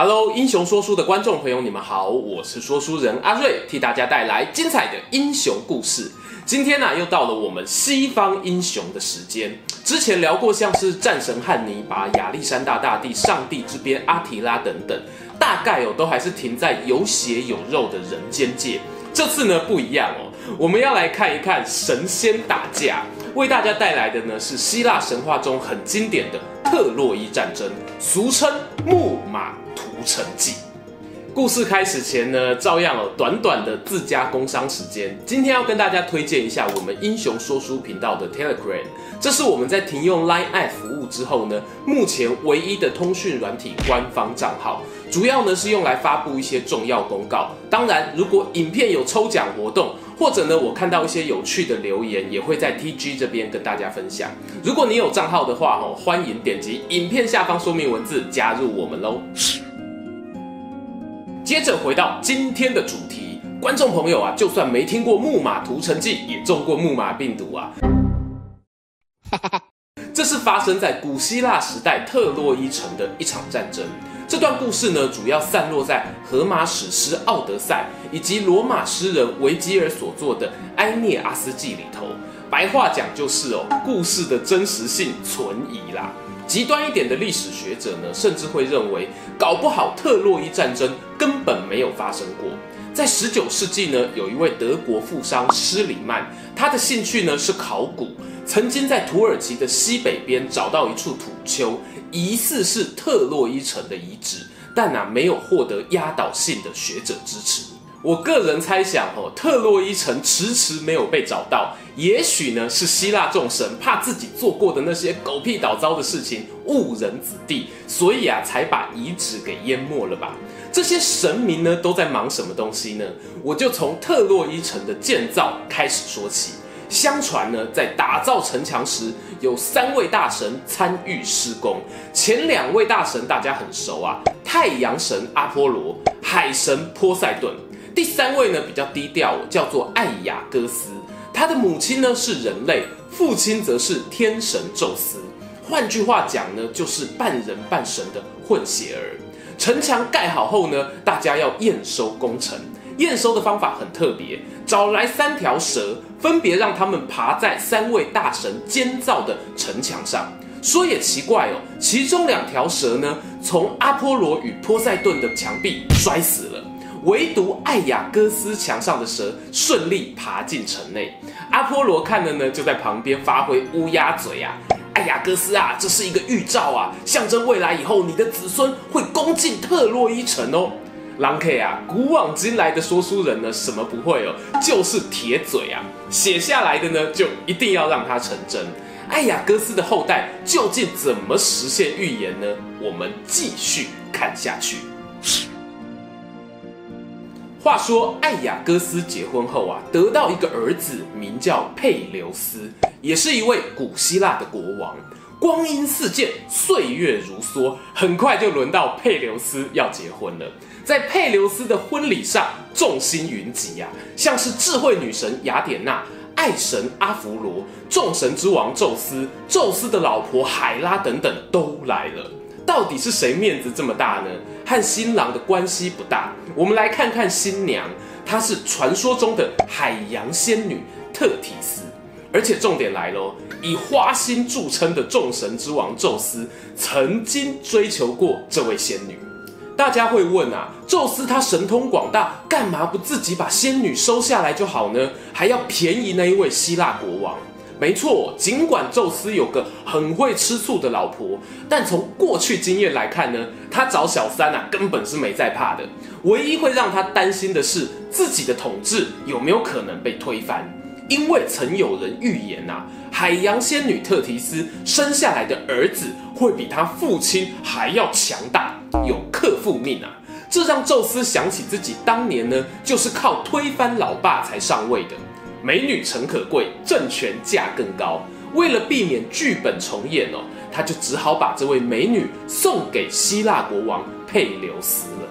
Hello，英雄说书的观众朋友，你们好，我是说书人阿瑞，替大家带来精彩的英雄故事。今天呢、又到了我们西方英雄的时间。之前聊过像是战神汉尼拔、亚历山大大帝、上帝之鞭阿提拉等等，大概哦都还是停在有血有肉的人间界。这次呢不一样哦，我们要来看一看神仙打架。为大家带来的呢是希腊神话中很经典的特洛伊战争，俗称木马成绩。故事开始前呢，照样有短短的自家工商时间。今天要跟大家推荐一下我们英雄说书频道的 Telegram，这是我们在停用 Line App 服务之后呢，目前唯一的通讯软体官方账号。主要呢是用来发布一些重要公告。当然，如果影片有抽奖活动，或者呢我看到一些有趣的留言，也会在 TG 这边跟大家分享。如果你有账号的话，哦，欢迎点击影片下方说明文字加入我们喽。接着回到今天的主题，观众朋友啊，就算没听过《木马屠城记》，也中过木马病毒啊。这是发生在古希腊时代特洛伊城的一场战争。这段故事呢，主要散落在荷马史诗《奥德赛》以及罗马诗人维吉尔所作的《埃涅阿斯纪》里头。白话讲就是哦，故事的真实性存疑啦。极端一点的历史学者呢，甚至会认为，搞不好特洛伊战争根本没有发生过。在十九世纪呢，有一位德国富商施里曼，他的兴趣呢是考古，曾经在土耳其的西北边找到一处土丘，疑似是特洛伊城的遗址，但啊没有获得压倒性的学者支持。我个人猜想，哦，特洛伊城迟迟没有被找到，也许呢是希腊众神怕自己做过的那些狗屁倒糟的事情误人子弟，所以啊才把遗址给淹没了吧？这些神明呢都在忙什么东西呢？我就从特洛伊城的建造开始说起。相传呢，在打造城墙时，有三位大神参与施工。前两位大神大家很熟啊，太阳神阿波罗，海神波塞顿。第三位呢比较低调，叫做艾雅戈斯，他的母亲呢是人类，父亲则是天神宙斯。换句话讲呢，就是半人半神的混血儿。城墙盖好后呢，大家要验收工程。验收的方法很特别，找来三条蛇，分别让他们爬在三位大神建造的城墙上。说也奇怪哦，其中两条蛇呢，从阿波罗与波塞顿的墙壁摔死了。唯独艾雅戈斯墙上的蛇顺利爬进城内，阿波罗看了呢，就在旁边发挥乌鸦嘴啊！艾雅戈斯啊，这是一个预兆啊，象征未来以后你的子孙会攻进特洛伊城哦。狼 K 啊，古往今来的说书人呢，什么不会哦，就是铁嘴啊，写下来的呢，就一定要让它成真。艾雅戈斯的后代究竟怎么实现预言呢？我们继续看下去。话说，艾雅戈斯结婚后啊，得到一个儿子，名叫佩琉斯，也是一位古希腊的国王。光阴似箭，岁月如梭，很快就轮到佩琉斯要结婚了。在佩琉斯的婚礼上，众星云集啊，像是智慧女神雅典娜、爱神阿芙罗、众神之王宙斯、宙斯的老婆海拉等等都来了。到底是谁面子这么大呢？和新郎的关系不大。我们来看看新娘，她是传说中的海洋仙女特提斯。而且重点来喽，以花心著称的众神之王宙斯曾经追求过这位仙女。大家会问啊，宙斯他神通广大，干嘛不自己把仙女收下来就好呢？还要便宜那一位希腊国王？没错，尽管宙斯有个很会吃醋的老婆，但从过去经验来看呢，他找小三啊根本是没在怕的。唯一会让他担心的是自己的统治有没有可能被推翻，因为曾有人预言呐、海洋仙女特提斯生下来的儿子会比他父亲还要强大，有克父命啊。这让宙斯想起自己当年呢，就是靠推翻老爸才上位的。美女诚可贵，政权价更高。为了避免剧本重演哦，他就只好把这位美女送给希腊国王佩琉斯了。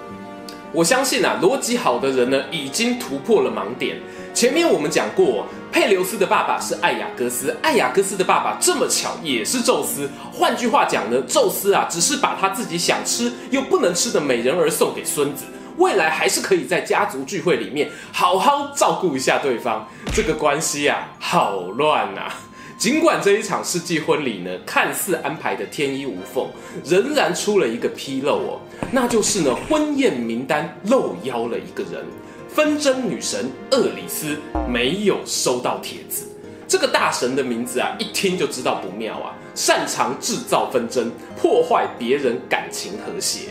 我相信啊，逻辑好的人呢，已经突破了盲点。前面我们讲过，佩琉斯的爸爸是艾雅哥斯，艾雅哥斯的爸爸这么巧也是宙斯。换句话讲呢，宙斯啊，只是把他自己想吃又不能吃的美人儿送给孙子，未来还是可以在家族聚会里面好好照顾一下对方。这个关系啊，好乱啊！尽管这一场世纪婚礼呢，看似安排的天衣无缝，仍然出了一个纰漏哦，那就是呢，婚宴名单漏邀了一个人。纷争女神厄里斯没有收到帖子，这个大神的名字啊，一听就知道不妙啊！擅长制造纷争，破坏别人感情和谐。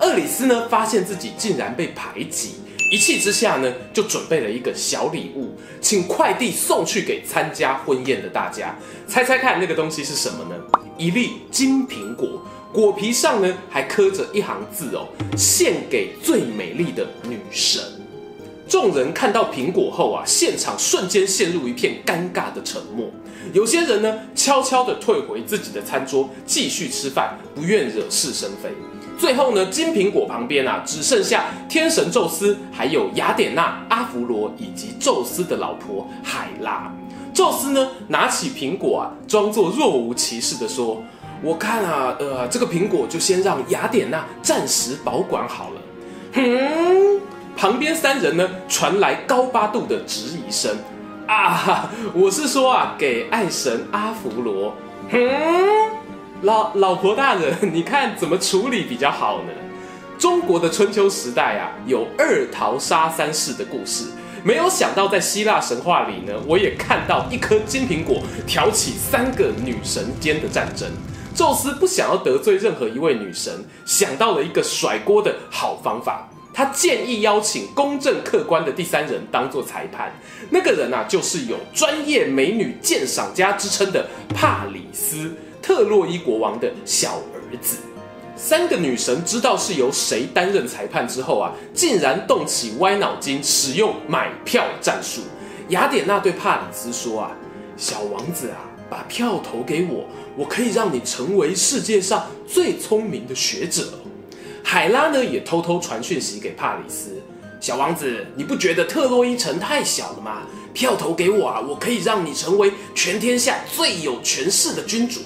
厄里斯呢，发现自己竟然被排挤，一气之下呢，就准备了一个小礼物，请快递送去给参加婚宴的大家。猜猜看，那个东西是什么呢？一粒金苹果，果皮上呢还刻着一行字哦，献给最美丽的女神。众人看到苹果后啊，现场瞬间陷入一片尴尬的沉默。有些人呢，悄悄地退回自己的餐桌，继续吃饭，不愿惹是生非。最后呢，金苹果旁边啊，只剩下天神宙斯，还有雅典娜、阿芙罗以及宙斯的老婆海拉。宙斯呢，拿起苹果啊，装作若无其事的说：“我看啊，呃，这个苹果就先让雅典娜暂时保管好了。”哼。旁边三人呢，传来高八度的质疑声啊！我是说啊，给爱神阿芙罗。哼，老老婆大人，你看怎么处理比较好呢？中国的春秋时代啊，有二桃杀三士的故事。没有想到在希腊神话里呢，我也看到一颗金苹果挑起三个女神间的战争。宙斯不想要得罪任何一位女神，想到了一个甩锅的好方法。他建议邀请公正客观的第三人当做裁判，那个人啊，就是有专业美女鉴赏家之称的帕里斯，特洛伊国王的小儿子。三个女神知道是由谁担任裁判之后啊，竟然动起歪脑筋，使用买票战术。雅典娜对帕里斯说啊：“小王子啊，把票投给我，我可以让你成为世界上最聪明的学者。”海拉呢也偷偷传讯息给帕里斯，小王子，你不觉得特洛伊城太小了吗？票投给我啊，我可以让你成为全天下最有权势的君主。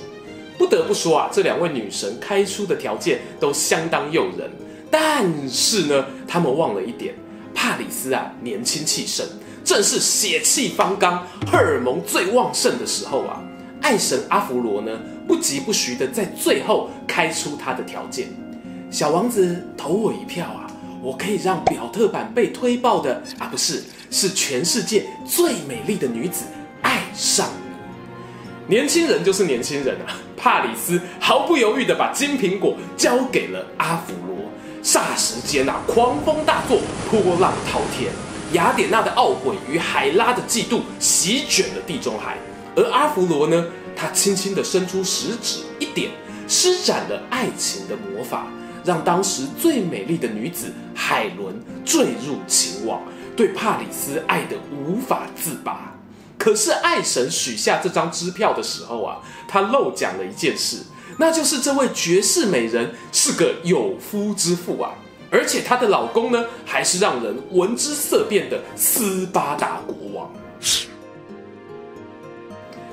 不得不说啊，这两位女神开出的条件都相当诱人。但是呢，他们忘了一点，帕里斯啊年轻气盛，正是血气方刚、荷尔蒙最旺盛的时候啊。爱神阿芙罗呢不疾不徐的在最后开出他的条件。小王子投我一票啊！我可以让表特版被推爆的啊，不是，是全世界最美丽的女子爱上你。年轻人就是年轻人啊！帕里斯毫不犹豫地把金苹果交给了阿芙罗。霎时间啊，狂风大作，波浪滔天。雅典娜的懊悔与海拉的嫉妒席卷了地中海，而阿芙罗呢，他轻轻地伸出食指一点，施展了爱情的魔法。让当时最美丽的女子海伦坠入情网，对帕里斯爱得无法自拔。可是爱神许下这张支票的时候啊，他漏讲了一件事，那就是这位绝世美人是个有夫之妇啊，而且她的老公呢，还是让人闻之色变的斯巴达国王。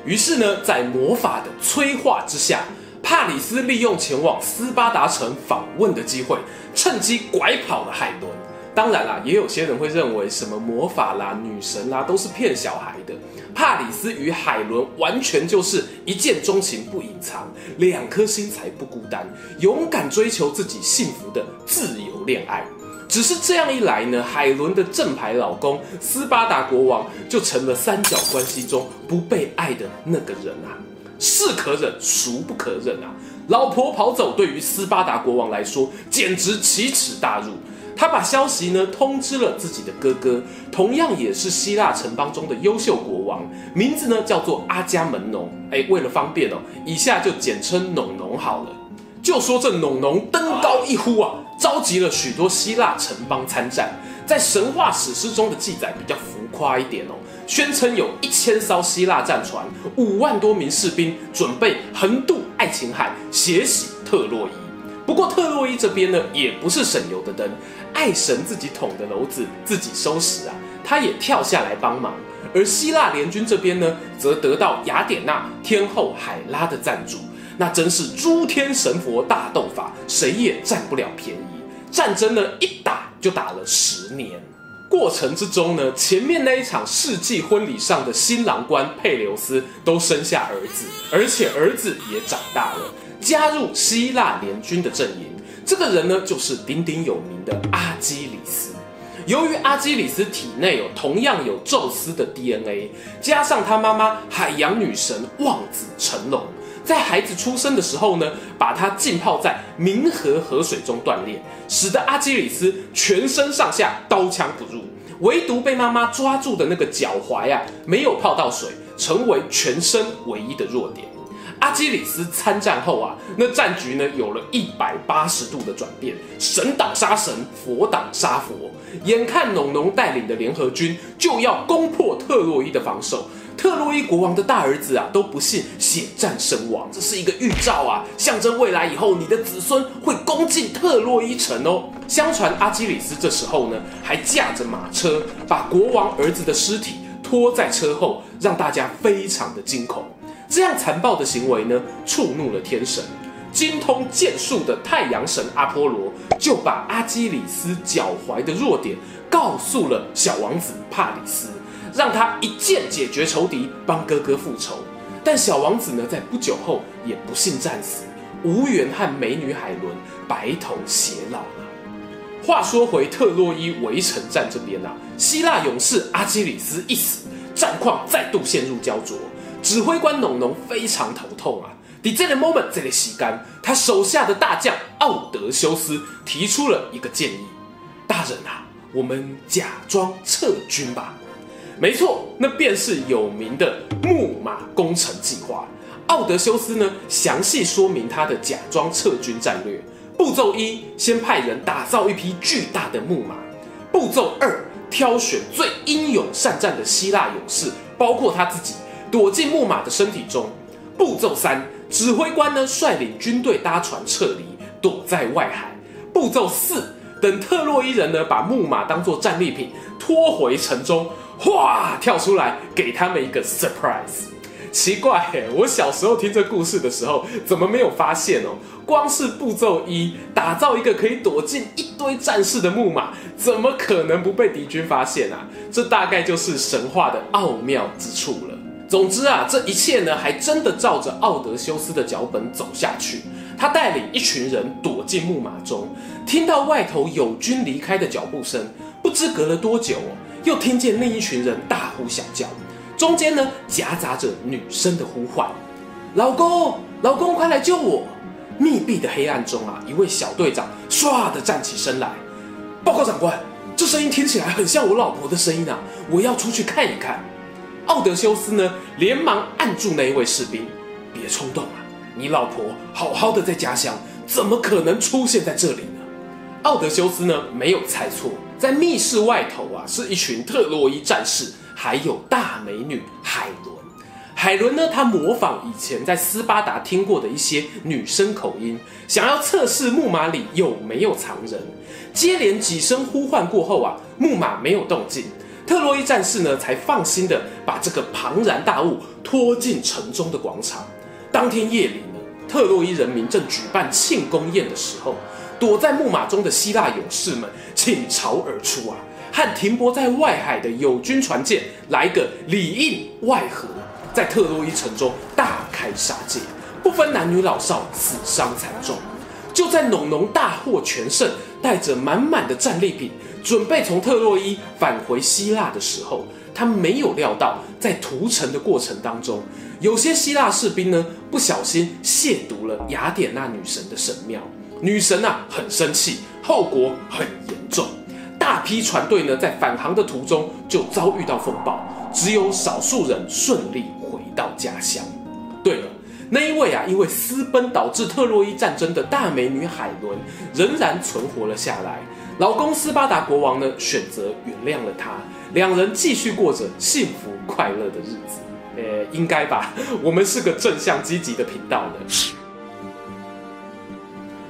于是呢，在魔法的催化之下。帕里斯利用前往斯巴达城访问的机会，趁机拐跑了海伦。当然啦，也有些人会认为什么魔法啦、女神啦都是骗小孩的。帕里斯与海伦完全就是一见钟情不隐藏，两颗心才不孤单，勇敢追求自己幸福的自由恋爱。只是这样一来呢，海伦的正牌老公斯巴达国王就成了三角关系中不被爱的那个人啊。是可忍，孰不可忍啊！老婆跑走，对于斯巴达国王来说，简直奇耻大辱。他把消息呢通知了自己的哥哥，同样也是希腊城邦中的优秀国王，名字呢叫做阿伽门农。哎，为了方便哦，以下就简称农农好了。就说这农农登高一呼啊，召集了许多希腊城邦参战。在神话史诗中的记载比较浮夸一点哦。宣称有一千艘希腊战船、五万多名士兵，准备横渡爱琴海，血洗特洛伊。不过特洛伊这边呢，也不是省油的灯，爱神自己捅的篓子自己收拾啊，他也跳下来帮忙。而希腊联军这边呢，则得到雅典娜天后海拉的赞助，那真是诸天神佛大斗法，谁也占不了便宜。战争呢，一打就打了十年。过程之中呢，前面那一场世纪婚礼上的新郎官佩琉斯都生下儿子，而且儿子也长大了，加入希腊联军的阵营。这个人呢，就是鼎鼎有名的阿基里斯。由于阿基里斯体内有同样有宙斯的 DNA，加上他妈妈海洋女神望子成龙，在孩子出生的时候呢，把他浸泡在冥河河水中锻炼，使得阿基里斯全身上下刀枪不入，唯独被妈妈抓住的那个脚踝啊，没有泡到水，成为全身唯一的弱点。阿基里斯参战后啊，那战局呢，有了一百八十度的转变，神挡杀神，佛挡杀佛。眼看农农带领的联合军就要攻破特洛伊的防守，特洛伊国王的大儿子啊都不幸血战身亡，这是一个预兆啊，象征未来以后你的子孙会攻进特洛伊城哦。相传阿基里斯这时候呢，还驾着马车，把国王儿子的尸体拖在车后，让大家非常的惊恐。这样残暴的行为呢，触怒了天神。精通剑术的太阳神阿波罗就把阿基里斯脚踝的弱点告诉了小王子帕里斯，让他一剑解决仇敌，帮哥哥复仇。但小王子呢，在不久后也不幸战死，无缘和美女海伦白头偕老了。话说回特洛伊围城战这边啊，希腊勇士阿基里斯一死，战况再度陷入胶着。指挥官农农非常头痛啊！在这个 moment，这个时间，他手下的大将奥德修斯提出了一个建议：大人啊，我们假装撤军吧。没错，那便是有名的木马攻城计划。奥德修斯呢，详细说明他的假装撤军战略。步骤一，先派人打造一匹巨大的木马。步骤二，挑选最英勇善战的希腊勇士，包括他自己。躲进木马的身体中。步骤三，指挥官呢率领军队搭船撤离，躲在外海。步骤四，等特洛伊人呢把木马当作战利品拖回城中，哗跳出来给他们一个 surprise。奇怪，我小时候听这故事的时候，怎么没有发现哦？光是步骤一，打造一个可以躲进一堆战士的木马，怎么可能不被敌军发现啊？这大概就是神话的奥妙之处了。总之啊，这一切呢，还真的照着奥德修斯的脚本走下去。他带领一群人躲进木马中，听到外头友军离开的脚步声，不知隔了多久，又听见那一群人大呼小叫，中间呢夹杂着女生的呼唤：“老公，老公，快来救我！”密闭的黑暗中啊，一位小队长唰的站起身来：“报告长官，这声音听起来很像我老婆的声音啊，我要出去看一看。”奥德修斯呢，连忙按住那一位士兵，别冲动啊！你老婆好好的在家乡，怎么可能出现在这里呢？奥德修斯呢，没有猜错，在密室外头啊，是一群特洛伊战士，还有大美女海伦。海伦呢，她模仿以前在斯巴达听过的一些女生口音，想要测试木马里有没有藏人。接连几声呼唤过后啊，木马没有动静。特洛伊战士呢，才放心的把这个庞然大物拖进城中的广场。当天夜里呢，特洛伊人民正举办庆功宴的时候，躲在木马中的希腊勇士们倾巢而出啊，和停泊在外海的友军船舰来个里应外合，在特洛伊城中大开杀戒，不分男女老少，死伤惨重。就在农农大获全胜，带着满满的战利品。准备从特洛伊返回希腊的时候，他没有料到，在屠城的过程当中，有些希腊士兵呢不小心亵渎了雅典娜女神的神庙，女神啊很生气，后果很严重。大批船队呢在返航的途中就遭遇到风暴，只有少数人顺利回到家乡。对了，那一位啊因为私奔导致特洛伊战争的大美女海伦仍然存活了下来。老公斯巴达国王呢，选择原谅了他，两人继续过着幸福快乐的日子。呃，应该吧，我们是个正向积极的频道呢。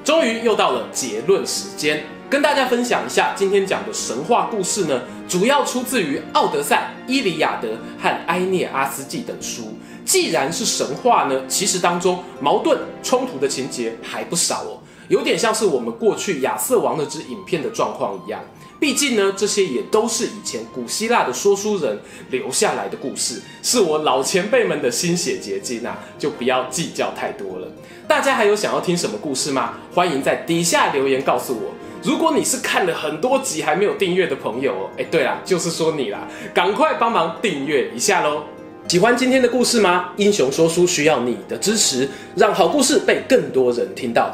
终于又到了结论时间，跟大家分享一下今天讲的神话故事呢，主要出自于《奥德赛》《伊利亚德》和《埃涅阿斯纪》等书。既然是神话呢，其实当中矛盾冲突的情节还不少哦，有点像是我们过去亚瑟王那支影片的状况一样。毕竟呢，这些也都是以前古希腊的说书人留下来的故事，是我老前辈们的心血结晶啊，就不要计较太多了。大家还有想要听什么故事吗？欢迎在底下留言告诉我。如果你是看了很多集还没有订阅的朋友哦，哎，对啦，就是说你啦，赶快帮忙订阅一下喽！喜欢今天的故事吗？英雄说书需要你的支持，让好故事被更多人听到。